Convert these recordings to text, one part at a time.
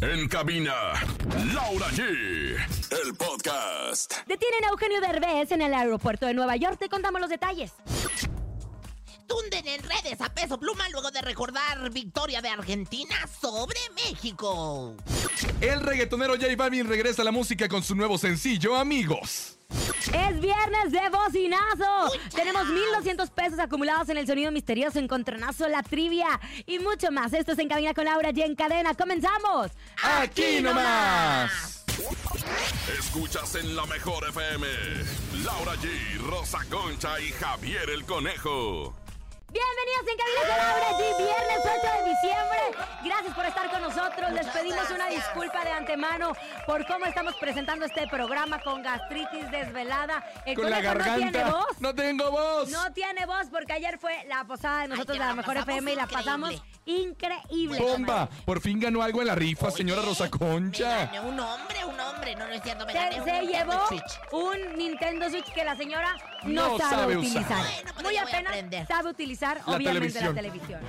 En cabina, Laura G. El podcast. Detienen a Eugenio Derbez en el aeropuerto de Nueva York. Te contamos los detalles. Tunden en redes a peso pluma luego de recordar victoria de Argentina sobre México. El reggaetonero J Balvin regresa a la música con su nuevo sencillo, Amigos. Es viernes de bocinazo. Ya. Tenemos 1,200 pesos acumulados en el sonido misterioso, encontronazo, la trivia y mucho más. Esto es En Cabina con Laura G en cadena. ¡Comenzamos! Aquí nomás. Escuchas en la mejor FM. Laura G, Rosa Concha y Javier el Conejo. Bienvenidos en Cabina con Laura G, viernes 8 de diciembre. Gracias por estar con nosotros. Les pedimos una disculpa de antemano por cómo estamos presentando este programa con gastritis desvelada. El Con la conejo no tiene garganta. voz. No tengo voz. No tiene voz porque ayer fue la posada de nosotros de la la mejor FM y la pasamos increíble. Bomba. Por fin ganó algo en la rifa, señora Rosa Me Concha. gané un hombre, un hombre. No, no es cierto, me Se, gané un se llevó Switch. un Nintendo Switch que la señora no, No sabe, sabe utilizar. usar. Bueno, pero Muy apenas sabe utilizar, La obviamente, televisión. la televisión.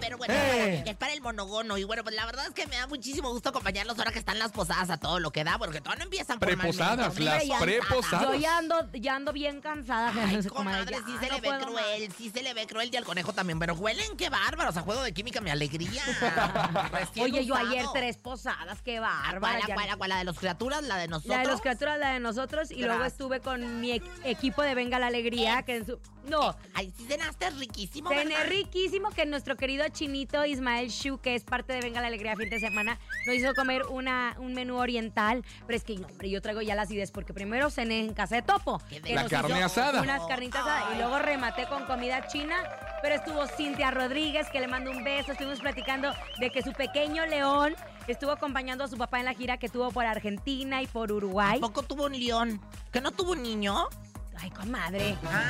Pero bueno, Eh. es para el monogono. Y bueno, pues la verdad es que me da muchísimo gusto acompañarlos ahora que están las posadas a todo lo que da, porque todavía no empiezan Preposadas, las preposadas. Yo ya ando, ya ando bien cansada. Ay, comadre, comadre, ya sí se no le ve puedo más. cruel, sí se le ve cruel y al conejo también, pero huelen qué bárbaros, a juego de química mi alegría. Oye, yo ayer tres posadas, qué bárbara. ¿Cuál, ya cuál? ¿La de los criaturas? ¿La de nosotros? La de los criaturas, la de nosotros, y luego estuve con mi e- equipo de Venga la Alegría, que en su... No, Ay, sí cenaste riquísimo, Cené ¿verdad? riquísimo que nuestro querido chinito Ismael Shu, que es parte de Venga la Alegría fin de semana, nos hizo comer una, un menú oriental. Pero es que, no, hombre, yo traigo ya las ideas porque primero cené en casa de Topo. Que La nos carne hizo asada. Unas carnitas asadas y luego rematé con comida china. Pero estuvo Cintia Rodríguez, que le mando un beso. Estuvimos platicando de que su pequeño león estuvo acompañando a su papá en la gira que tuvo por Argentina y por Uruguay. Tampoco tuvo un león. ¿Que no tuvo un niño? Ay, comadre. Ah.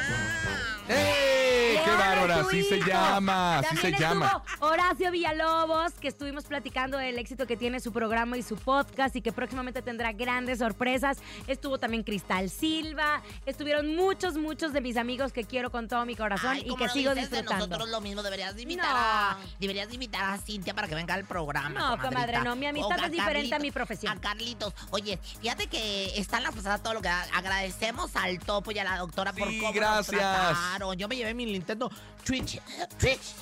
¡Ey! ¡Qué León bárbara! Así se llama, así se También llama. estuvo Horacio Villalobos, que estuvimos platicando del éxito que tiene su programa y su podcast y que próximamente tendrá grandes sorpresas. Estuvo también Cristal Silva. Estuvieron muchos, muchos de mis amigos que quiero con todo mi corazón Ay, y ¿cómo que sigo dices de disfrutando. nosotros lo mismo, deberías de invitar No. a deberías de invitar a Cintia para que venga al programa. No, comadrita. comadre, no, mi amistad es diferente a mi profesión. A Carlitos. Oye, fíjate que están las pasadas todo lo que agradecemos al topo y a la doctora por Sí, cómo gracias. nos. Yo me llevé mi Nintendo Twitch. Twitch.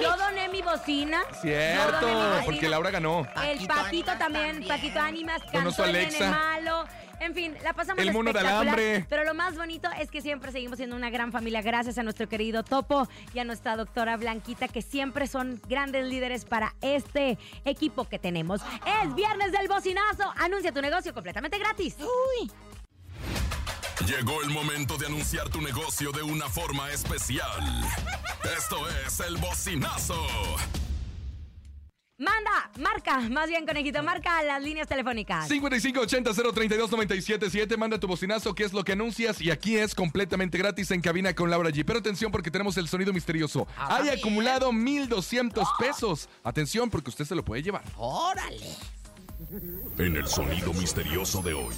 Yo doné mi bocina. Cierto, mi bocina. porque Laura ganó. El Paquito también, también. Paquito Ánimas, cantó el nene Alexa. malo. En fin, la pasamos El mono de espectacular, alambre. Pero lo más bonito es que siempre seguimos siendo una gran familia gracias a nuestro querido Topo y a nuestra doctora Blanquita, que siempre son grandes líderes para este equipo que tenemos. Es viernes del bocinazo. Anuncia tu negocio completamente gratis. Uy. Llegó el momento de anunciar tu negocio de una forma especial. Esto es el bocinazo. Manda, marca, más bien conejito, marca las líneas telefónicas. 5580-032-977. Manda tu bocinazo, qué es lo que anuncias. Y aquí es completamente gratis en cabina con Laura G. Pero atención porque tenemos el sonido misterioso. A Hay acumulado 1,200 pesos. Atención porque usted se lo puede llevar. Órale. En el sonido misterioso de hoy.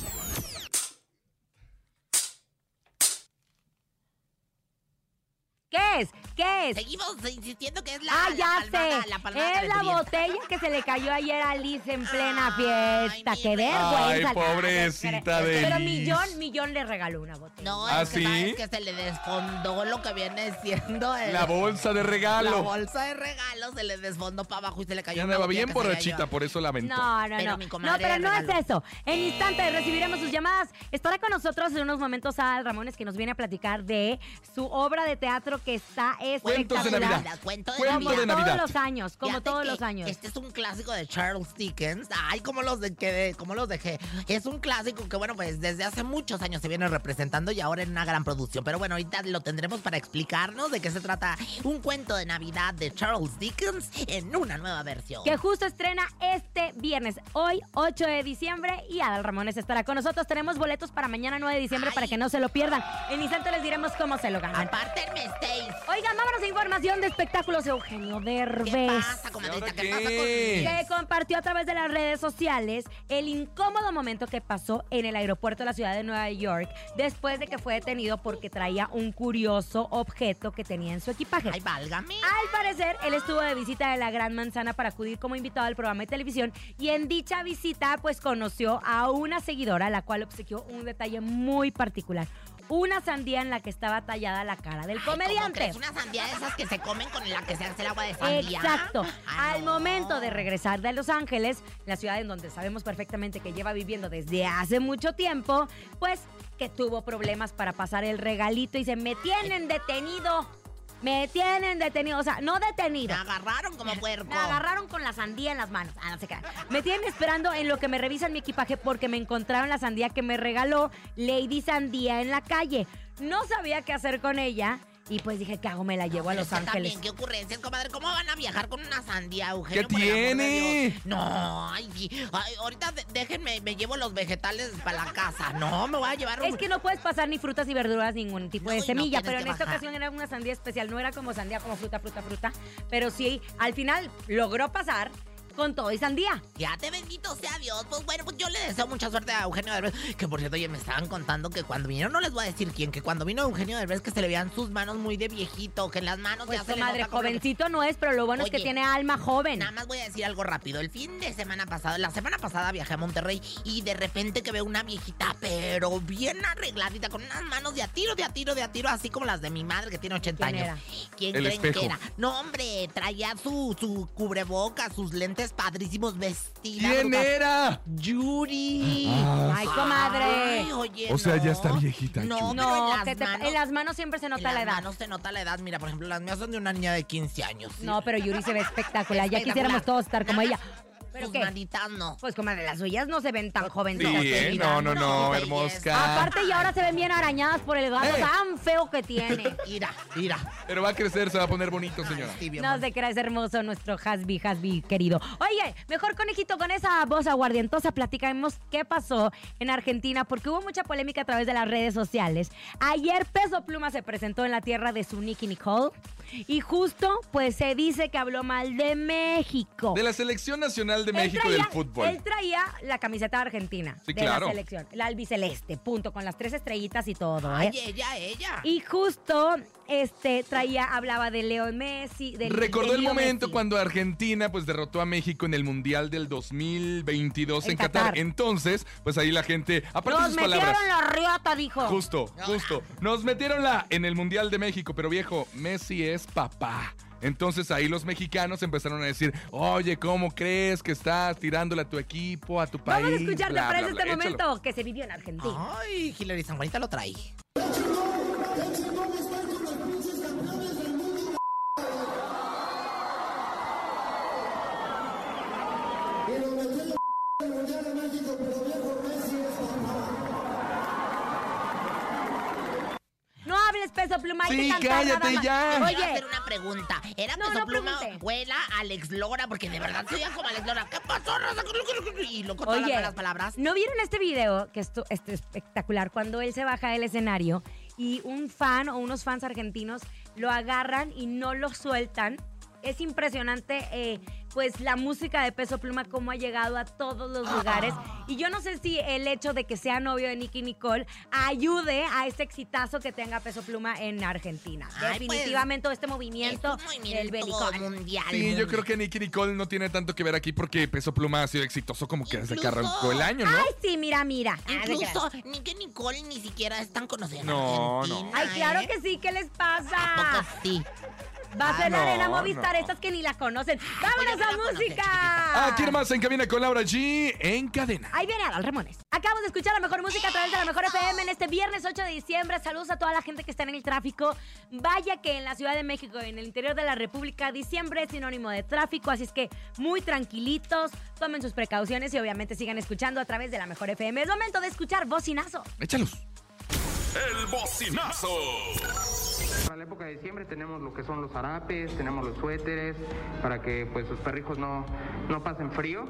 ¿Qué es? ¿Qué es? Seguimos insistiendo que es la. Ah, la ya palmada- sé. La palmada es la botella que se le cayó ayer a Liz en plena Ay, fiesta. mi ¡Qué vergüenza! Ay, pobrecita de Pero Liz. Millón, Millón le regaló una botella. No, ¿Ah, es que, sí? que se le desfondó lo que viene siendo el- La bolsa de La regalo. bolsa de regalo se le desfondó para abajo y se le cayó Ya una andaba bien borrachita, por eso la aventó. No, no, Pero no. mi No, pero no es eso. En instante recibiremos sus llamadas. Estará con nosotros en unos momentos Al Ramones que nos viene a platicar de su obra de teatro que está Cuentos de espectacular. Navidad. Cuento de Cuento de Navidad. Todos los años, como Fíjate todos que los años. Este es un clásico de Charles Dickens. Ay, cómo los de que cómo los dejé. Es un clásico que bueno, pues desde hace muchos años se viene representando y ahora en una gran producción. Pero bueno, ahorita lo tendremos para explicarnos de qué se trata un cuento de Navidad de Charles Dickens en una nueva versión. que justo estrena este viernes, hoy 8 de diciembre y Adal Ramones estará con nosotros. Tenemos boletos para mañana 9 de diciembre Ay. para que no se lo pierdan. En instante les diremos cómo se lo ganan. Apártenme, Stacy. Oigan, vámonos a información de espectáculos Eugenio ¿Qué Derbez. pasa, comadrita? ¿Y ahora ¿Qué, qué? pasa con que compartió a través de las redes sociales el incómodo momento que pasó en el aeropuerto de la ciudad de Nueva York después de que fue detenido porque traía un curioso objeto que tenía en su equipaje. Ay, válgame. Al parecer, él estuvo de visita de la Gran Manzana para acudir como invitado al programa de televisión y en dicha visita pues conoció a una seguidora la cual obsequió un detalle muy particular. Una sandía en la que estaba tallada la cara del Ay, ¿cómo comediante. crees? Una sandía de esas que se comen con la que se hace el agua de sandía. Exacto. Ay, Al no. momento de regresar de Los Ángeles, la ciudad en donde sabemos perfectamente que lleva viviendo desde hace mucho tiempo, pues que tuvo problemas para pasar el regalito y se me tienen detenido. Me tienen detenido, o sea, no Me detenido. agarraron como puerco. Me agarraron con la sandía en las manos. Ah, no se crean. Me tienen esperando en lo que me revisan mi equipaje porque me encontraron la sandía que me regaló Lady Sandía en la calle. No sabía qué hacer con ella y pues dije, ¿qué hago? Me la llevo a Los Ángeles. También, ¿Qué ocurrencias, comadre? ¿Cómo van a viajar con una sandía, Eugenio? ¿Qué por el amor de tiene? Dios? No, ay, sí. Ay, ahorita déjenme, me llevo los vegetales para la casa. No, me voy a llevar un... Es que no puedes pasar ni frutas y verduras, ningún tipo No, de no semilla, pero en esta bajar. ocasión era una sandía especial, no era como sandía, como fruta, fruta, fruta, pero sí, al final logró pasar con todo y sandía. Ya te bendito sea Dios. Pues bueno, pues yo le deseo mucha suerte a Eugenio Derbez. Que por cierto, oye, me estaban contando que cuando vinieron, no les voy a decir quién, que cuando vino Eugenio Derbez que se le veían sus manos muy de viejito, que en las manos Pues ya se le madre, nota como- jovencito no es, pero lo bueno es que tiene alma joven. Nada más voy a decir algo rápido. El fin de semana pasado, la semana pasada viajé a Monterrey y de repente que veo una viejita, pero bien arregladita, con unas manos de a tiro, de a tiro, de a tiro, así como las de mi madre que tiene 80 ¿Quién años. ¿Quién El creen espejo. que era? No, hombre, traía su, su cubreboca, sus lentes padrísimos, vestida. ¿Quién brutal. era? Yuri. Ah, Ay, comadre. Ay, oye, O sea, ya no. está viejita, No, Yuri. pero en No, las que te- manos- en las manos siempre se en nota las la edad. manos se nota la edad. Mira, por ejemplo, las mías son de una niña de 15 años. ¿sí? No, pero Yuri se ve espectacular. Ya quisiéramos todos estar como ella. ¿Pero sus qué? manitas no. Pues comadre, las suyas no se ven tan jovencitas. Sí, ¿eh? No, no, no, no, hermosa. Aparte, y ahora se ven bien arañadas por el gato Eh. tan feo que tiene. Mira, mira. Pero va a crecer, se va a poner bonito, señora. Ay, tibio, No amor. se crees hermoso nuestro Hasbi, Hasbi querido. Oye, mejor conejito, con esa voz aguardientosa platicamos qué pasó en Argentina, porque hubo mucha polémica a través de las redes sociales. Ayer Peso Pluma se presentó en la tierra de su Nicky Nicole y justo pues se dice que habló mal de México. De la Selección Nacional de México traía- del fútbol. Él traía la camiseta argentina Sí, de claro. la selección, la albiceleste, punto, con las tres estrellitas y todo. Ay, ¿eh? ella, ella. Y justo este traía, hablaba de Leo Messi, del Recordó de el Leo momento Messi. cuando Argentina pues derrotó a México en el Mundial del 2022 en, En Qatar. Qatar. Entonces, pues ahí la gente, aparte de Nos sus metieron palabras. la riota, dijo. Justo, justo. Nos metieron la en el Mundial de México, pero viejo, Messi es papá. Entonces ahí los mexicanos empezaron a decir, oye, ¿cómo crees que estás tirándole a tu equipo, a tu país? Vamos a escuchar, ¿te Bla, parece bla, este bla. momento Échalo. que se vivió en Argentina? Ay, Hilary San Juanita lo trae. No peso pluma, hay Sí, que cantar cállate ya. Te voy a Oye, hacer una pregunta. ¿Era No, Peso no Pluma pregunte. o era Alex Lora? Porque de verdad se oía como Alex Lora. ¿Qué pasó, Rosa? Y loco todas las oye, malas palabras. ¿no vieron este video que esto es espectacular cuando él se baja del escenario y un fan o unos fans argentinos lo agarran y no lo sueltan? Es impresionante, eh, pues la música de Peso Pluma cómo ha llegado a todos los lugares. Y yo no sé si el hecho de que sea novio de Nicky Nicole ayude a este exitazo que tenga Peso Pluma en Argentina. Ay, pues, Definitivamente este movimiento, es un movimiento del belicón. mundial. Sí, yo creo que Nicky Nicole no tiene tanto que ver aquí porque Peso Pluma ha sido exitoso como que desde que arrancó el año, ¿no? Ay, sí, mira, mira. Ah, Incluso ni que Nicole ni siquiera es tan conocida en No, Argentina, no. Ay, claro ¿eh? que sí, ¿qué les ¿A pasa? poco sí? Va a ser Ah, la arena Movistar, no. estas que ni la conocen. ¡Vámonos a música! Ah, ¿quién más en cabina con Laura G? En cadena. Ahí viene Adal Ramones. Acabamos de escuchar la mejor música a través de la mejor FM en este viernes 8 de diciembre. Saludos a toda la gente que está en el tráfico. Vaya que en la Ciudad de México y en el interior de la República, diciembre es sinónimo de tráfico, así es que muy tranquilitos, tomen sus precauciones y obviamente sigan escuchando a través de la mejor FM. Es momento de escuchar bocinazo. Échalos. El bocinazo. Para la época de diciembre tenemos lo que son los harapes, tenemos los suéteres, para que pues sus perrijos no, no pasen frío.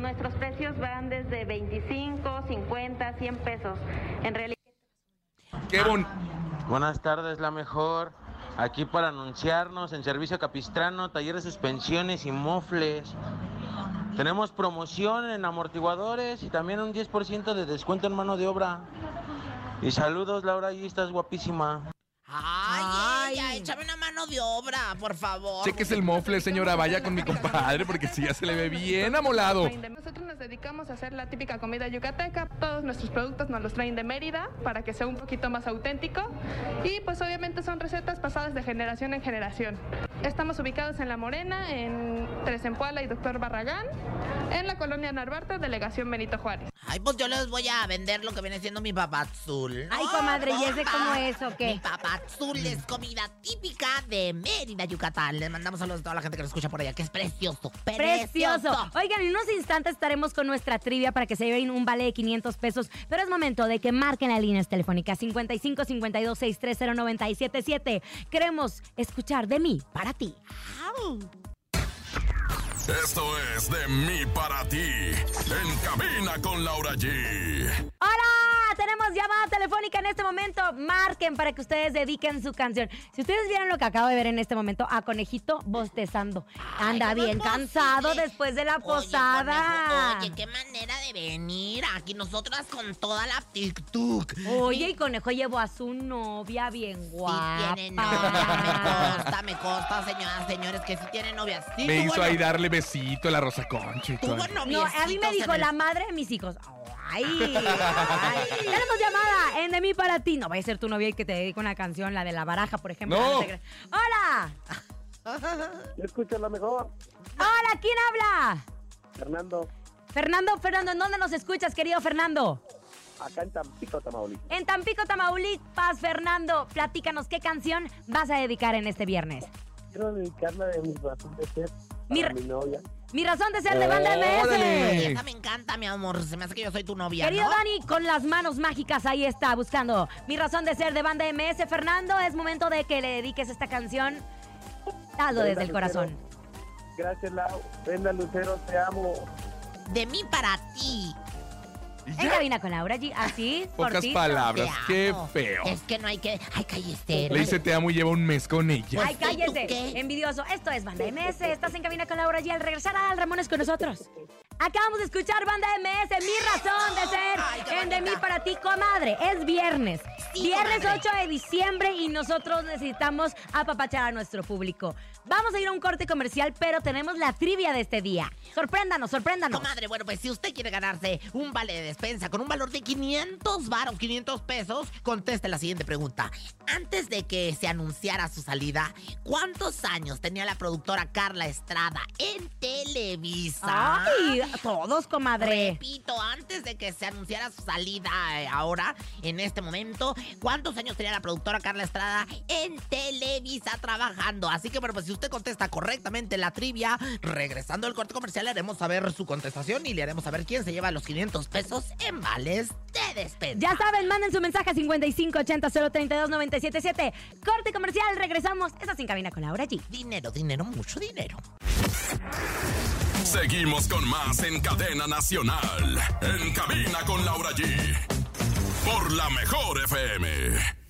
Nuestros precios van desde 25, 50, 100 pesos. En realidad. Qué bon... Buenas tardes, la mejor. Aquí para anunciarnos en servicio capistrano, taller de suspensiones y mofles. Tenemos promoción en amortiguadores y también un 10% de descuento en mano de obra. Y saludos, Laura, y estás guapísima. Ay, ella, Ay. échame una mano de obra, por favor. Sé que es el mofle, señora. Vaya con mi compadre, porque si ya se le ve bien amolado. Nosotros nos dedicamos a hacer la típica comida yucateca. Todos nuestros productos nos los traen de Mérida para que sea un poquito más auténtico. Y pues obviamente son recetas pasadas de generación en generación. Estamos ubicados en La Morena, en Tres Empuala y Doctor Barragán, en la colonia Narvarte, delegación Benito Juárez. Ay, pues yo les voy a vender lo que viene siendo mi papazul. Ay, comadre, ¿y ese cómo es o qué? Mi papazul es comida típica de Mérida, Yucatán. Les mandamos saludos a toda la gente que nos escucha por allá, que es precioso, Precioso. Oigan, en unos instantes estaremos con nuestra trivia para que se lleven un vale de 500 pesos, pero es momento de que marquen las líneas telefónicas 55 52 630 977. Queremos escuchar de mí para ti. Au. Esto es de mí para ti. En cabina con Laura G. ¡Hola! Tenemos llamada telefónica en este momento. Marquen para que ustedes dediquen su canción. Si ustedes vieron lo que acabo de ver en este momento, a Conejito bostezando. Anda Ay, ¿cómo bien cansado posible? después de la Oye, posada. conejo, oye, qué manera de venir aquí nosotras con toda la TikTok. Oye, y Conejo llevó a su novia bien Sí guapa. tiene novia, me consta, me consta, señoras, señores, que sí tiene novia. Sí, Me hizo ahí darle besito la Rosa Concha y todo. Tuvo No, a mí me dijo la madre de mis hijos. Ay, ay. Tenemos llamada en De mí para ti. No vaya a ser tu novia y que te dedique una canción, la de la baraja, por ejemplo. No. Hola. Escucha la mejor. Hola, ¿quién habla? Fernando, Fernando, Fernando, ¿en dónde nos escuchas, querido Fernando? acá en Tampico, Tamaulipas. En Tampico, Tamaulipas, Fernando. Platícanos, ¿qué canción vas a dedicar en este viernes? Quiero dedicarla de mi razón de ser mi novia. Mi razón de ser de banda MS. Esa me encanta, mi amor. Se me hace que yo soy tu novia, Querido ¿no? Dani, con las manos mágicas ahí está, buscando mi razón de ser de banda MS. Fernando, es momento de que le dediques esta canción. Hazlo desde el corazón. Gracias, Lau. Brenda Lucero, te amo. De mí para ti. Y En cabina con Laura G. Así, pocas palabras. Qué amo. feo. Es que no hay que. Ay, cállate. Le dice te amo y lleva un mes con ella. Ay, Pues, ¿y tú cállese. qué? Envidioso. Esto es Banda MS. Estás en cabina con Laura G. Al regresar a Al Ramones con nosotros. Acabamos de escuchar Banda MS, mi razón de ser Ay, qué en De mí para ti, comadre. Es viernes. Sí, viernes comadre. 8 de diciembre y nosotros necesitamos apapachar a nuestro público. Vamos a ir a un corte comercial, pero tenemos la trivia de este día. Sorpréndanos, sorpréndanos. Comadre, bueno, pues si usted quiere ganarse un vale de despensa con un valor de 500 varos, 500 pesos, conteste la siguiente pregunta. Antes de que se anunciara su salida, ¿cuántos años tenía la productora Carla Estrada en Televisa? Ay, todos, comadre. Repito, antes de que se anunciara su salida eh, ahora, en este momento, ¿cuántos años tenía la productora Carla Estrada en Televisa trabajando? Así que, bueno, pues si usted contesta correctamente la trivia, regresando al corte comercial, le haremos saber su contestación y le haremos saber quién se lleva los 500 pesos en vales de despensa. Ya saben, manden su mensaje a 5580-032-977. Corte comercial, regresamos. Estás en cabina con Laura G. Dinero, dinero, mucho dinero. Seguimos con más en cadena nacional. En cabina con Laura G. Por la mejor FM.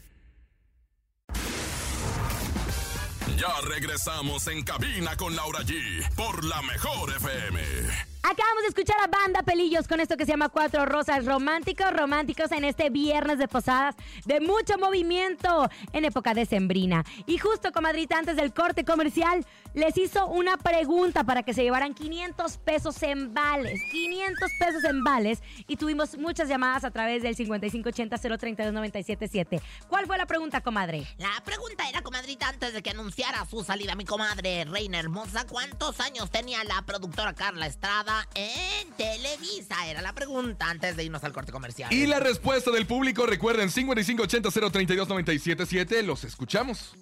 Ya regresamos en cabina con Laura G. Por la mejor FM. Acabamos de escuchar a Banda Pelillos con esto que se llama Cuatro Rosas. Románticos, románticos en este viernes de posadas de mucho movimiento en época decembrina. Y justo, comadrita, antes del corte comercial, les hizo una pregunta para que se llevaran 500 pesos en vales. 500 pesos en vales. Y tuvimos muchas llamadas a través del 5580-032-977. ¿Cuál fue la pregunta, comadre? La pregunta era, comadrita, antes de que anunciara su salida, mi comadre Reina Hermosa, ¿cuántos años tenía la productora Carla Estrada en Televisa? Era la pregunta antes de irnos al corte comercial. Y la respuesta del público, recuerden, 5580-032-977. Los escuchamos.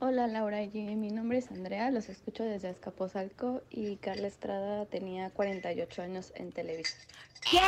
Hola Laura G, mi nombre es Andrea, los escucho desde Azcapotzalco y Carla Estrada tenía 48 años en Televisa. ¿Qué?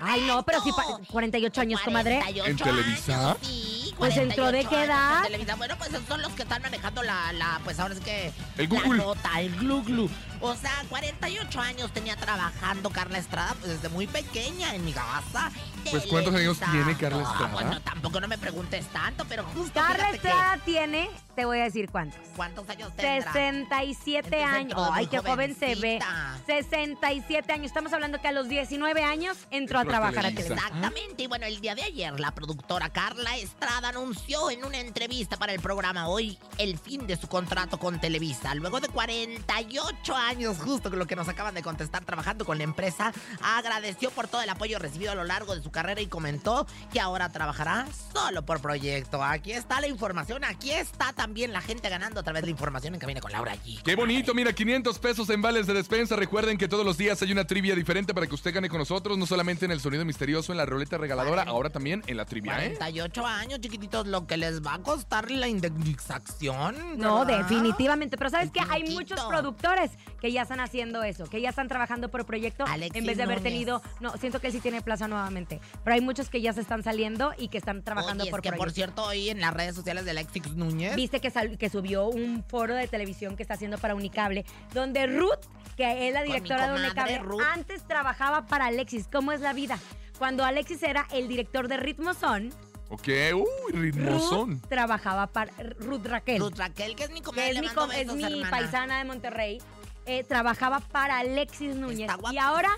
Ay, no, pero sí, pa- 48 años, comadre. 48 ¿En Televisa? años, sí. Sí, Pues entró de 48 qué edad. Televisa. Bueno, pues esos son los que están manejando la, la pues ahora es que... El la Google. nota, el glu glu. O sea, 48 años tenía trabajando Carla Estrada, pues desde muy pequeña en mi casa. Pues, ¿cuántos años tiene Carla No, Estrada? Bueno, tampoco no me preguntes tanto, pero justo Carla que- Estrada tiene, te voy a decir cuántos. ¿Cuántos años tendrá? 67 Entonces años. Ay, qué joven se ve. jovencita. 67 años. Estamos hablando que a los 19 años entró a Entró a trabajar a. Televisa. Exactamente, y bueno, el día de ayer la productora Carla Estrada anunció en una entrevista para el programa Hoy el fin de su contrato con Televisa. Luego de 48 años, justo con lo que nos acaban de contestar trabajando con la empresa, agradeció por todo el apoyo recibido a lo largo de su carrera y comentó que ahora trabajará solo por proyecto. Aquí está la información, aquí está también la gente ganando a través de la información en Camina con Laura allí. Qué bonito, mira, 500 pesos en vales de despensa. Recuerden que todos los días hay una trivia diferente para que usted gane con nosotros, no solamente en el sonido misterioso, en la ruleta regaladora, ahora también en la trivia, ¿eh? 48 años, chiquititos, lo que les va a costar la indexación. No, definitivamente. Pero sabes que hay muchos productores que ya están haciendo eso, que ya están trabajando por proyecto Alexis en vez de haber Núñez. tenido. No, siento que él sí tiene plaza nuevamente. Pero hay muchos que ya se están saliendo y que están trabajando Oye, es por que por proyecto. cierto, hoy en las redes sociales de Alexis Núñez. Viste que, sal- que subió un foro de televisión que está haciendo para Unicable, donde Ruth, que es la directora de Unicable, Ruth. antes trabajaba para Alexis. ¿Cómo es la vida? Cuando Alexis era el director de Ritmo Son, Ok, uy, ritmosón. Ruth trabajaba para Ruth Raquel. Ruth Raquel, que es mi que comadre, es mi, com- es mi paisana de Monterrey, eh, trabajaba para Alexis Núñez. Y ahora.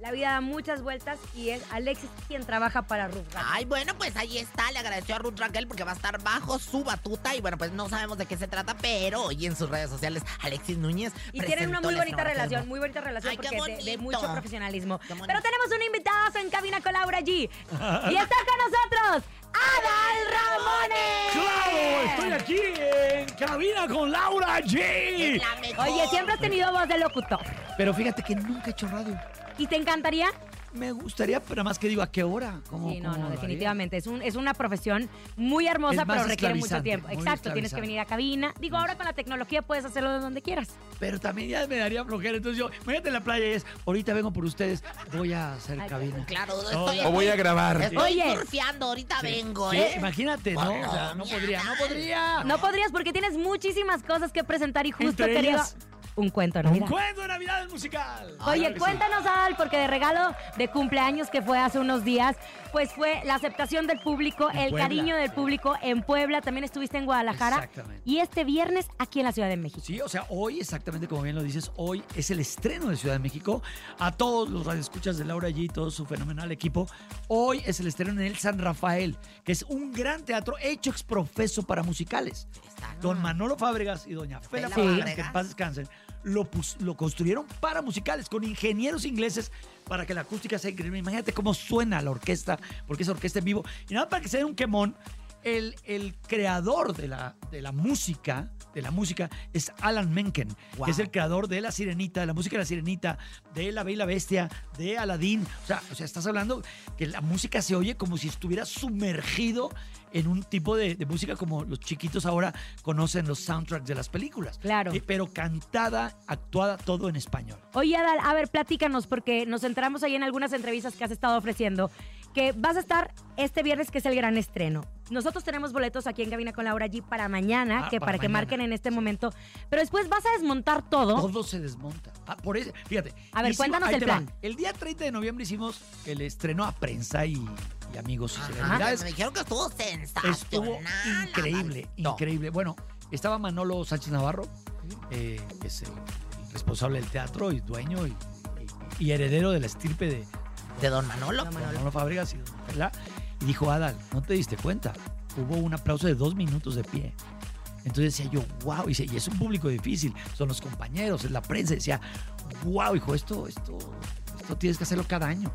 La vida da muchas vueltas y es Alexis quien trabaja para Ruth Raquel. Ay, bueno, pues ahí está. Le agradeció a Ruth Raquel porque va a estar bajo su batuta. Y bueno, pues no sabemos de qué se trata, pero hoy en sus redes sociales, Alexis Núñez. Y tienen una muy bonita relación, muy bonita relación Ay, porque de, de mucho profesionalismo. Pero tenemos un invitado en cabina con Laura G. y está con nosotros, Adal Ramones. ¡Claro! Estoy aquí en cabina con Laura G. Es la mejor. Oye, siempre has tenido voz de locutor. Pero fíjate que nunca he hecho radio. ¿Y te encantaría? Me gustaría, pero más que digo, ¿a qué hora? ¿Cómo, Sí, no, cómo no, definitivamente. Es, un, es una profesión muy hermosa, pero requiere mucho tiempo. Exacto, tienes que venir a cabina. Digo, ahora con la tecnología puedes hacerlo de donde quieras. Pero también ya me daría flojera. Entonces yo, imagínate en la playa y es, ahorita vengo por ustedes, voy a hacer Ay, cabina. Claro, No, estoy. O voy a grabar. Estoy Oye. surfeando, ahorita vengo, Sí, ¿eh? imagínate, ¿no? O sea, no podría, no podría. No podrías porque tienes muchísimas cosas que presentar y justo querido... ellas, Un cuento, ¿no? Un Mira. cuento de Navidad musical. Oye, Claro que sí. cuéntanos, Adal, porque de regalo de cumpleaños que fue hace unos días, pues fue la aceptación del público, En el Puebla. cariño del público en Puebla, también estuviste en Guadalajara Exactamente. y este viernes aquí en la Ciudad de México. Sí, o sea, hoy, exactamente como bien lo dices, hoy es el estreno de Ciudad de México. A todos los radioescuchas de Laura G, todo su fenomenal equipo, hoy es el estreno en el San Rafael, que es un gran teatro hecho ex profeso para musicales. Don Manolo Fábregas y doña Fela Fela Fábregas. que en paz descansen, lo, lo construyeron para musicales, con ingenieros ingleses, para que la acústica sea increíble. Imagínate cómo suena la orquesta, porque es orquesta en vivo. Y nada, para que se den un quemón, el, el creador de la, de la música, de la música, es Alan Menken, Wow. que es el creador de La Sirenita, de la música de La Sirenita, de La Bella Bestia, de Aladdin. O sea, o sea, estás hablando que la música se oye como si estuviera sumergido en un tipo de, de música como los chiquitos ahora conocen los soundtracks de las películas. Claro. Eh, pero cantada, actuada, todo en español. Oye, Adal, a ver, platícanos, porque nos enteramos ahí en algunas entrevistas que has estado ofreciendo, que vas a estar este viernes, que es el gran estreno. Nosotros tenemos boletos aquí en Cabina con Laura G para mañana, Ah, que para para, que mañana. marquen en este momento. Pero después vas a desmontar todo. Todo se desmonta. Ah, por eso, fíjate. A ver, cuéntanos el va. plan. El día 30 de noviembre hicimos el estreno a prensa y, y amigos y celebridades. me dijeron que estuvo sensacional. Estuvo increíble, No. increíble. Bueno, estaba Manolo Sánchez Navarro, eh, que es el, el responsable del teatro y dueño y, y- y heredero de la estirpe de De Don Manolo. Don Manolo, Fábregas y Don. Y dijo, Adal, ¿no te diste cuenta? Hubo un aplauso de dos minutos de pie. Entonces decía yo, wow, y, dice, y es un público difícil, son los compañeros, es la prensa. Decía, wow, hijo, esto, esto, esto tienes que hacerlo cada año.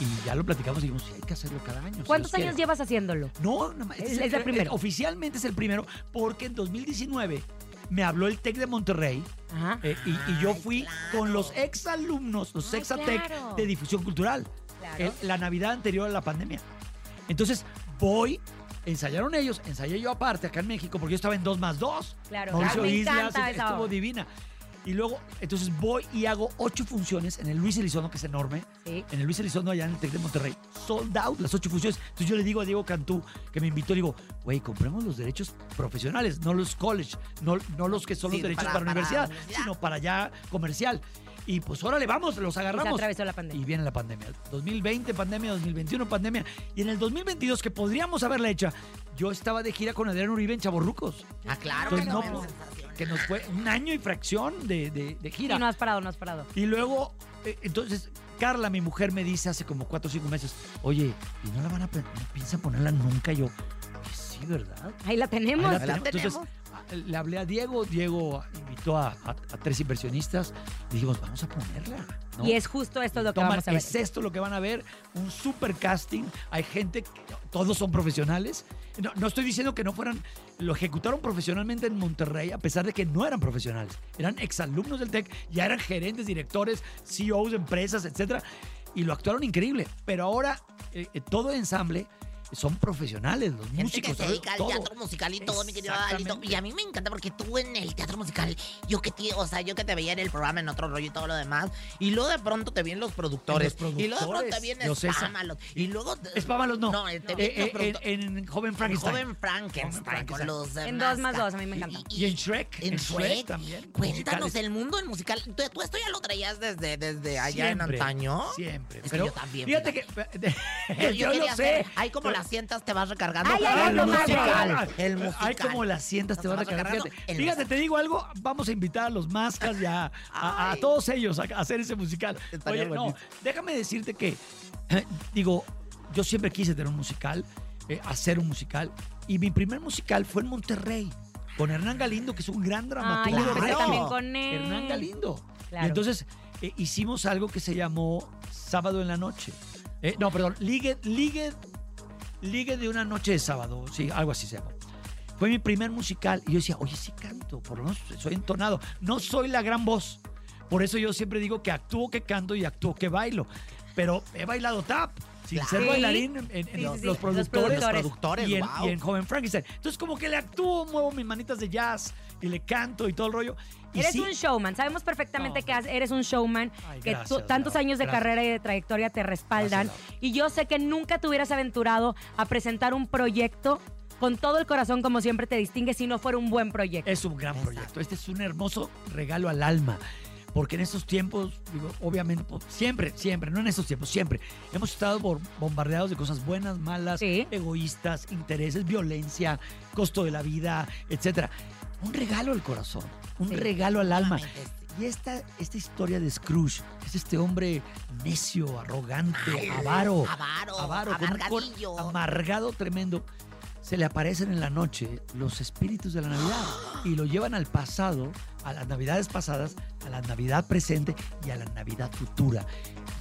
Y ya lo platicamos y dijimos, sí, hay que hacerlo cada año. si ¿Cuántos Dios años quiere". llevas haciéndolo? No, no, este Es- es el eh, primero. eh, Oficialmente es el primero porque en 2019 me habló el TEC de Monterrey Ajá. eh, y, y yo Ay, fui claro. con los exalumnos, los Exatec claro. de difusión cultural, Claro. el- la Navidad anterior a la pandemia. Entonces voy, ensayaron ellos, ensayé yo aparte acá en México porque yo estaba en 2 más 2. Claro, Mauricio claro, me Islas, estuvo obra. divina. Y luego, entonces voy y hago ocho funciones en el Luis Elizondo, que es enorme. Sí. En el Luis Elizondo, allá en el Tec de Monterrey. Sold out las ocho funciones. Entonces yo le digo a Diego Cantú, que me invitó, le digo, güey, compremos los derechos profesionales, no los college, no, no los que son Sí, los derechos para- para, para universidad, universidad. sino para ya comercial. Y pues órale, vamos, los agarramos. atravesó la pandemia. Y viene la pandemia. 2020 pandemia, 2021 pandemia. Y en el 2022, que podríamos haberla hecha, yo estaba de gira con Adrián Uribe en Chaborrucos. Ah, claro, Entonces, que no, no, pues, que nos fue un año y fracción de, de- de gira. Y no has parado, no has parado. Y luego, eh, entonces, Carla, mi mujer, me dice hace como cuatro o cinco meses, oye, ¿y no la van a, no piensan ponerla nunca? Yo, "Pues sí, ¿verdad? Ahí la tenemos. Ahí la la tenemos. Entonces, a- le hablé a Diego, Diego invitó a, a- a tres inversionistas y dijimos, vamos a ponerla. ¿no? Y es justo esto lo que vamos a ver. Es esto lo que van a ver, un super casting. Hay gente, que- todos son profesionales. No, no estoy diciendo que no fueran, lo ejecutaron profesionalmente en Monterrey, a pesar de que no eran profesionales. Eran exalumnos del TEC, ya eran gerentes, directores, CEOs de empresas, etcétera, y lo actuaron increíble. Pero ahora eh, eh, todo el ensamble son profesionales, los Gente músicos. que se dedica al todo. teatro musical y todo, mi querido. Y a mí me encanta porque tú en el teatro musical, yo que te, o sea, yo que te veía en el programa en otro rollo y todo lo demás, y luego de pronto te vienen los productores, Los y luego de pronto te vienen. Spámalos, y luego... Espámalos no. No, te Eh, los eh, en, en Joven Frankenstein. Joven Frankenstein, con En dos más dos, a mí me encanta. Y en Shrek. En Shrek, también. Cuéntanos musicales. el mundo del musical. ¿Tú, tú esto ya lo traías desde, desde allá Siempre, en antaño? Siempre. Es que Pero yo también, Fíjate que. Yo, yo lo sé. hacer- ahí como las sientas te vas recargando. Ay, ay, el ay, no musical. El musical. Hay como las sientas te vas recargando Fíjate, te digo algo. Vamos a invitar a los Mascas y a, a- a Ay. todos ellos a, hacer ese musical. Estaría Oye, no, déjame decirte que, eh, digo, yo siempre quise tener un musical, eh, hacer un musical. Y mi primer musical fue en Monterrey. Con Hernán Galindo, que es un gran Ay, dramaturgo. Claro. también con él. Hernán Galindo. Claro. Y entonces eh, hicimos algo que se llamó Sábado en la Noche. Eh, no, perdón, Ligue, Ligue, Ligue de una noche de sábado, sí, algo así se llama. Fue mi primer musical y yo decía, oye, sí canto, por lo menos soy entonado. No soy la gran voz. Por eso yo siempre digo que actúo que canto y actúo que bailo. Pero he bailado tap. Sin Claro. ser bailarín en, en Sí, sí, los, sí, los los productores, productores. productores, y, en, wow. y en Joven Frankenstein. Entonces como que le actúo, muevo mis manitas de jazz y le canto y todo el rollo. Eres sí, un showman, sabemos perfectamente No. que has- eres un showman, Ay, que gracias, tú- tantos años de gracias. carrera y de trayectoria te respaldan. Gracias, y yo sé que nunca te hubieras aventurado a presentar un proyecto con todo el corazón, como siempre te distingue, si no fuera un buen proyecto. Es un gran Exacto. proyecto. Este es un hermoso regalo al alma. Porque en estos tiempos, digo, obviamente, pues, siempre, siempre, no en estos tiempos, siempre, hemos estado bombardeados de cosas buenas, malas, Sí. egoístas, intereses, violencia, costo de la vida, etcétera. Un regalo al corazón, un Sí. regalo al alma. Sí. Y esta, esta historia de Scrooge, es este hombre necio, arrogante, avaro, avaro, avaro, con un cor- amargadillo. amargado tremendo. Se le aparecen en la noche los espíritus de la Navidad y lo llevan al pasado, a las Navidades pasadas, a la Navidad presente y a la Navidad futura.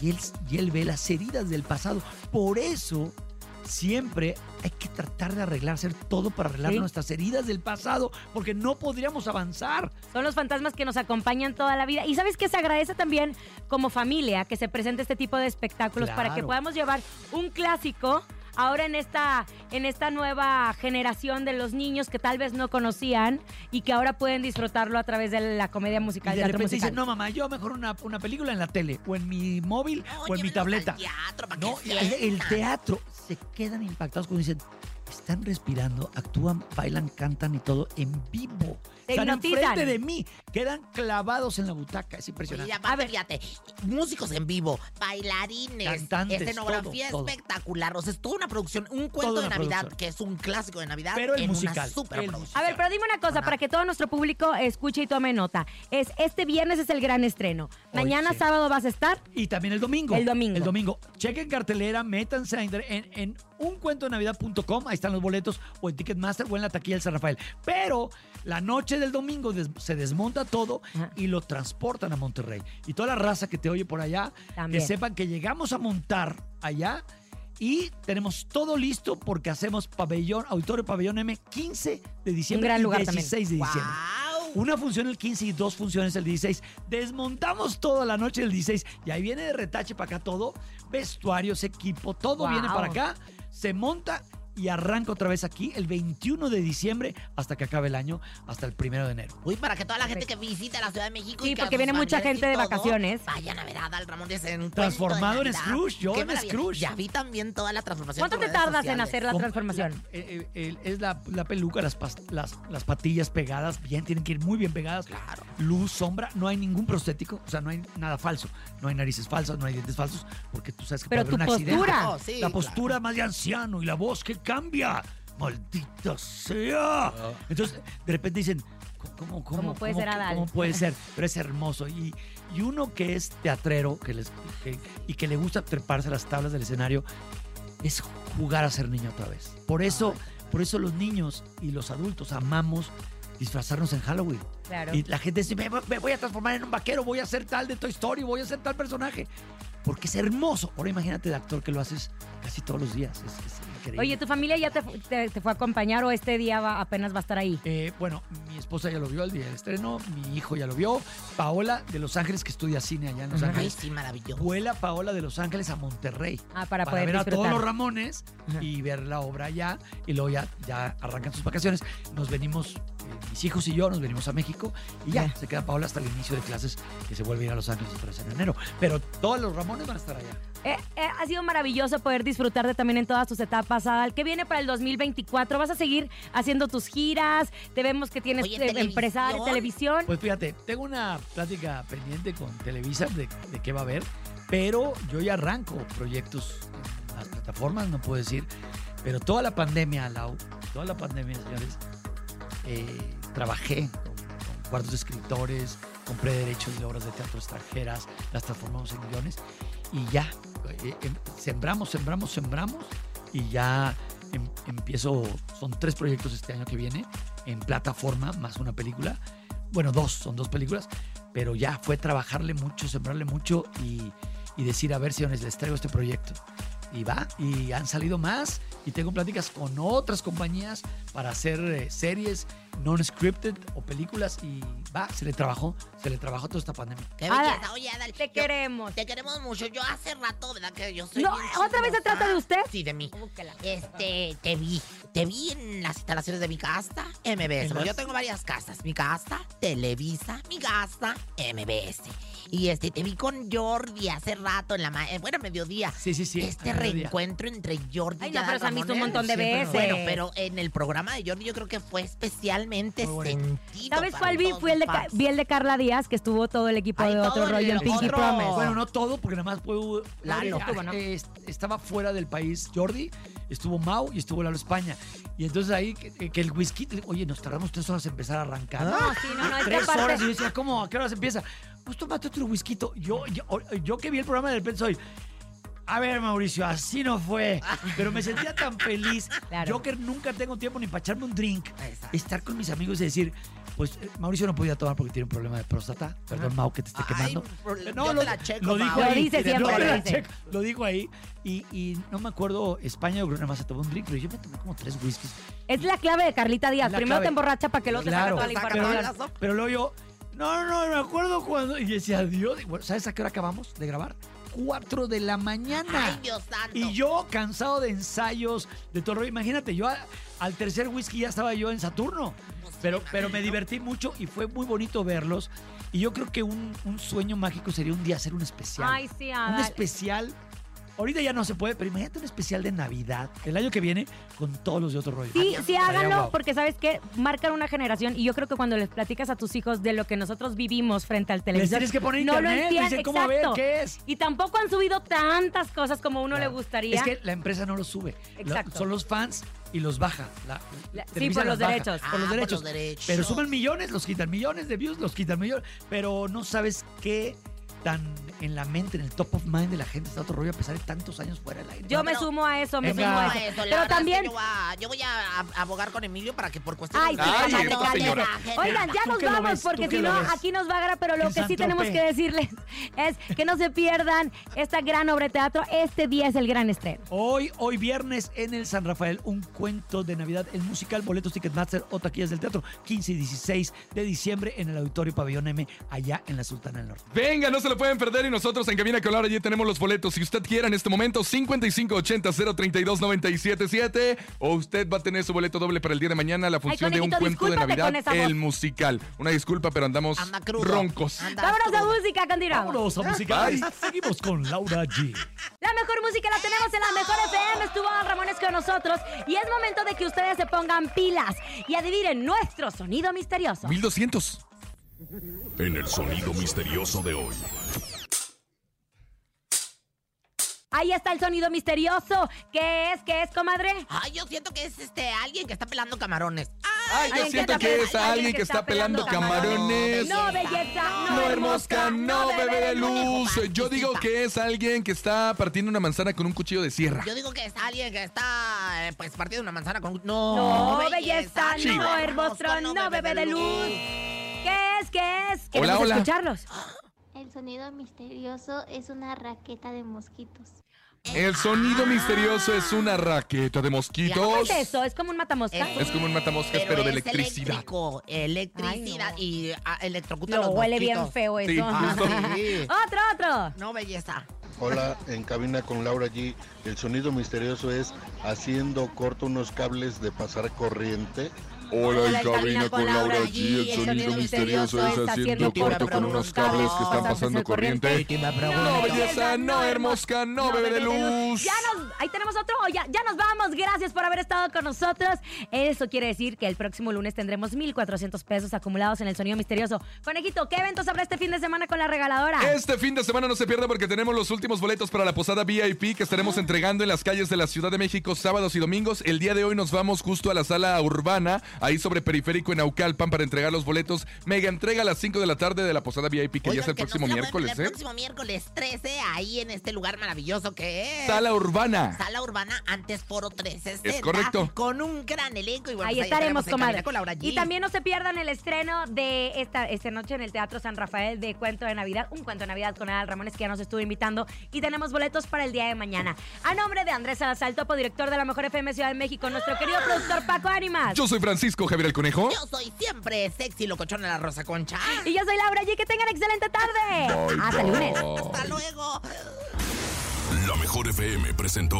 Y él, y él ve las heridas del pasado. Por eso siempre hay que tratar de arreglar, hacer todo para arreglar Sí. nuestras heridas del pasado, porque no podríamos avanzar. Son los fantasmas que nos acompañan toda la vida. Y sabes que se agradece también como familia que se presente este tipo de espectáculos para que podamos llevar un clásico ahora en esta, en esta nueva generación de los niños que tal vez no conocían y que ahora pueden disfrutarlo a través de la comedia musical, Y de repente musical. dicen, no mamá, yo mejor una, una película en la tele, o en mi móvil, No, o en mi tableta. teatro para No, que el, el teatro, se quedan impactados cuando dicen, están respirando, actúan, bailan, cantan y todo en vivo. Te están hipnotizan. enfrente de mí, quedan clavados en la butaca, es Y impresionante. aparte, fíjate, músicos en vivo, bailarines, Cantantes, escenografía todo, todo. espectacular. O sea, es toda una producción, un cuento de Navidad, producción. que es un clásico de Navidad. Pero el en musical, Una el superproducción. A ver, pero dime una cosa para que todo nuestro público escuche y tome nota. Es este viernes es el gran estreno. Hoy Mañana sí. sábado vas a estar. Y también el domingo. El domingo. El domingo. Chequen cartelera, métanse en, en uncuentodenavidad.com, ahí están los boletos, o en Ticketmaster o en la taquilla del San Rafael. Pero la noche del domingo des- se desmonta todo Ajá. y lo transportan a Monterrey. Y toda la raza que te oye por allá, También. que sepan que llegamos a montar allá y tenemos todo listo porque hacemos pabellón, auditorio pabellón M 15 de diciembre gran y lugar también. 16 de diciembre. ¡Wow! Una función el 15 y dos funciones el 16. Desmontamos toda la noche del 16 y ahí viene de retache para acá todo. Vestuarios, equipo, todo Wow. viene para acá. Se monta y arranca otra vez aquí el 21 de diciembre hasta que acabe el año, hasta el primero de enero. Uy, para que toda la gente que visita la Ciudad de México Sí, y que porque viene mucha gente de todo, vacaciones. Vayan a ver a Adal Ramón de en un Transformado en. Scrooge, yo en. Scrooge. Ya vi también toda la transformación. ¿Cuánto te tardas en hacer la transformación? Eh, eh, es la, la peluca, las, las, las patillas pegadas, bien, tienen que ir muy bien pegadas. Claro. Luz, sombra, no hay ningún prostético, o sea, no hay nada falso. No hay narices falsas, no hay dientes falsos, porque tú sabes que Pero puede haber tu un accidente. postura. Oh, sí, la claro. postura más de anciano y la voz que cambia. Maldita sea. Entonces, de repente dicen, ¿cómo, cómo, ¿Cómo puede ser que- Adal? ¿Cómo puede ser? Pero es hermoso. Y, y uno que es teatrero que les, que- y que le gusta treparse a las tablas del escenario, es jugar a ser niño otra vez. Por eso, por eso los niños y los adultos amamos disfrazarnos en Halloween. Claro. Y la gente dice, me, me voy a transformar en un vaquero, voy a ser tal de Toy Story, voy a ser tal personaje. Porque es hermoso. Ahora imagínate de actor que lo haces casi todos los días. Es, es increíble. Oye, ¿tu familia ya te, fu- te- te fue a acompañar o este día va- apenas va a estar ahí? Eh, bueno, mi esposa ya lo vio el día del estreno, mi hijo ya lo vio, Paola de Los Ángeles, que estudia cine allá en Los Ay, Ángeles. sí, maravilloso. Vuela Paola de Los Ángeles a Monterrey Ah, para, poder ver a todos los Ramones y ver la obra allá y luego ya, ya arrancan sus vacaciones. Nos venimos, eh, mis hijos y yo nos venimos a México y ya, Ya. se queda Paola hasta el inicio de clases que se vuelve a ir a Los Ángeles otra vez en enero. Pero todos los Ramones van a estar allá. Eh, eh, ha sido maravilloso poder disfrutarte también en todas tus etapas, Adal. ¿Qué viene para el 2024? ¿Vas a seguir haciendo tus giras? Te vemos que tienes Oye, eh, ¿televisión? empresario, televisión. Pues fíjate, tengo una plática pendiente con Televisa de, de qué va a haber, pero yo ya arranco proyectos en las plataformas, no puedo decir, pero toda la pandemia, Lau, toda la pandemia, señores, eh, trabajé con, con cuartos de escritores, compré derechos de obras de teatro extranjeras, las transformamos en millones y ya, eh, em- sembramos, sembramos, sembramos y ya em- empiezo, son tres proyectos este año que viene en plataforma más una película. Bueno, dos, son dos películas, pero ya fue trabajarle mucho, sembrarle mucho y, y decir, a ver si les traigo este proyecto. Y va, y han salido más, y tengo pláticas con otras compañías para hacer eh, series non-scripted o películas, y va, se le trabajó, se le trabajó toda esta pandemia. Qué Adal, belleza. Oye, Adal. Te yo- queremos. Te queremos mucho. Yo hace rato, ¿verdad? Que yo soy. No, bien ¿otra vez se trata de usted? Sí, de mí. Búsquela. Este, te vi. Te vi en las instalaciones de mi casa, MBS. Yo tengo varias casas. Mi casa, Televisa, mi casa, MBS. Y este, te vi con Jordi hace rato en la ma- eh, bueno, mediodía. Sí, sí, sí. Este reencuentro entre Jordi Ay, y no, pero se han visto un montón de veces. Bueno, pero en el programa de Jordi yo creo que fue especialmente sentido. ¿Sabes cuál vi? Fue el de, vi el de Carla Díaz, que estuvo todo el equipo Ay, de otro el- rollo en Pinky otro. Promise. Bueno, no todo, porque nada más puedo. Lalo. Eh, est- estaba fuera del país Jordi, estuvo Mau y estuvo Lalo España. Y entonces ahí que, que el whisky, oye, nos tardamos tres horas en empezar a arrancar. No, sí, no, no, Tres horas. Y yo decía, ¿cómo? ¿A qué horas empieza? Pues tómate otro whisky. Yo, yo, yo que vi el programa de repente soy. A ver, Mauricio, así no fue. Pero me sentía tan feliz. Claro. Yo que nunca tengo tiempo ni para echarme un drink. Exacto. Estar con mis amigos y decir, pues eh, Mauricio no podía tomar porque tiene un problema de próstata. Perdón, Mau, que te esté quemando. No, yo lo, te la checo, lo dijo. Lo ahí. dice Yo siempre, te lo la dice. checo. Lo dijo ahí. Y, y no me acuerdo, España, yo creo nada más se tomó un drink, pero yo me tomé como tres whiskies. Es la clave de Carlita Díaz. Primero clave. te emborracha para que luego te Claro, toda la saca pero, toda información. la sopa. pero luego yo, no, no, no, me acuerdo cuando. Y decía, Dios, bueno, ¿sabes a qué hora acabamos de grabar? Cuatro de la mañana. Ay, Dios santo. Y yo cansado de ensayos, de todo. Imagínate, yo a- al tercer whisky ya estaba yo en Saturno. Pero, pero me divertí mucho y fue muy bonito verlos. Y yo creo que un, un sueño mágico sería un día hacer un especial. Ay, sí, un especial. Ahorita ya no se puede, pero imagínate un especial de Navidad el año que viene con todos los de otro rollo. Sí, sí, háganlo, porque sabes que marcan una generación y yo creo que cuando les platicas a tus hijos de lo que nosotros vivimos frente al Les televisor, tienes que poner no lo internet, entienden, dicen, ¿cómo a ver qué es? Y tampoco han subido tantas cosas como uno le gustaría. Es que la empresa no lo sube. Lo- Exacto. son los fans y los baja. La- La- sí, por los las baja. derechos. Ah, Por los por derechos. los derechos. Pero suman millones, los quitan. Millones de views, los quitan millones. Pero no sabes qué tan en la mente, en el top of mind de la gente está otro rollo a pesar de tantos años fuera del aire. yo me sumo a eso, me Venga. sumo a eso. eso, la Pero verdad es que también... yo, voy a- yo voy a, a- abogar con Emilio para que por cuestiones Ay, de sí, Ay, cállate, esta cállate. señora. Oigan, ya ¿Tú nos qué lo vamos ves? ¿Tú porque qué si lo no, ves? aquí nos va a agarrar, pero lo En que sí tenemos que decirles es que no se pierdan esta gran obra de teatro. Este día es el gran estreno. Hoy, hoy viernes en el San Rafael, un cuento de Navidad, el musical Boletos Ticketmaster o taquillas del teatro, 15 y 16 de diciembre en el Auditorio Pabellón M, allá en la Sultana del Norte. Venga, no se lo pueden perder y nosotros en Cabina con Laura ya tenemos los boletos. Si usted quiere en este momento, 5580-032-977 o usted va a tener su boleto doble para el día de mañana, la función de un cuento de Navidad, el musical. Una disculpa, pero andamos Anda roncos. Anda Vámonos a música, continuamos. Vámonos a música. Bye. Seguimos con Laura G. La mejor música la tenemos en la mejor FM. Estuvo Ramones con nosotros. Y es momento de que ustedes se pongan pilas y adivinen nuestro sonido misterioso. 1200. En el sonido misterioso de hoy. Ahí está el sonido misterioso. ¿Qué es? ¿Qué es, comadre? Ay, yo siento que es este alguien que está pelando camarones. Ay, yo siento que es alguien que está pelando camarones. No, belleza. No, hermosca, no, bebé de luz. Yo digo que es alguien que está partiendo una manzana con un cuchillo de sierra. Yo digo que es alguien que está eh, pues partiendo una manzana con un... No, No, belleza. No, hermoso. No, bebé de luz. ¿Qué es? ¿Qué es? Hola, Queremos hola. escucharlos. El sonido misterioso es una raqueta de mosquitos. El sonido misterioso es una raqueta de ¿Cómo mosquitos. es eso? ¿Es como un matamosca? Es- Es como un matamoscas, pero, de es electricidad. eléctrico, electricidad Ay, no. y ah, electrocuta a No, los huele bien mosquitos. feo eso. Sí, justo. Sí. Otro, otro. No, belleza. Hola, en cabina con Laura G. El sonido misterioso es haciendo corto unos cables de pasar corriente. Hola, en cabina con Laura G. El sonido misterioso es haciendo corto con unos cables que están pasando corriente. No, belleza, no, hermosca, no, bebé de luz. Ya nos, ahí tenemos otro. Ya, ya nos vamos. Gracias por haber estado con nosotros. Eso quiere decir que el próximo lunes tendremos 1,400 pesos acumulados en el sonido misterioso. Conejito, ¿qué eventos habrá este fin de semana con la regaladora? Este fin de semana no se pierda porque tenemos los últimos boletos para la posada VIP que estaremos entregando en las calles de la Ciudad de México sábados y domingos. El día de hoy nos vamos justo a la sala urbana, ahí sobre Periférico en Naucalpan para entregar los boletos. Mega entrega a las 5 de la tarde de la posada VIP que ya es el que no próximo miércoles, El ¿eh? próximo miércoles 13, ahí en este lugar maravilloso que es. Sala urbana. Sala Urbana, antes Foro 360. Es correcto. Con un gran elenco. Y bueno, Ahí pues estaremos, en comadre. Y también no se pierdan el estreno de esta, esta noche en el Teatro San Rafael de Cuento de Navidad, un cuento de Navidad con Adal Ramones que ya nos estuvo invitando y tenemos boletos para el día de mañana. A nombre de Andrés Salazar, topo director de la Mejor FM Ciudad de México, nuestro querido productor Paco Ánimas. Yo soy Francisco Javier el Conejo. Yo soy siempre sexy locochona la Rosa Concha. Y yo soy Laura G. Que tengan excelente tarde. Bye, Hasta bye. lunes. Hasta luego. La mejor FM presentó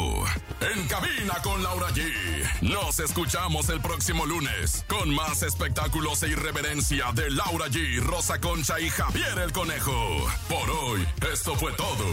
En Cabina con Laura G. Nos escuchamos el próximo lunes con más espectáculos e irreverencia de Laura G, Rosa Concha y Javier el Conejo. Por hoy, esto fue todo.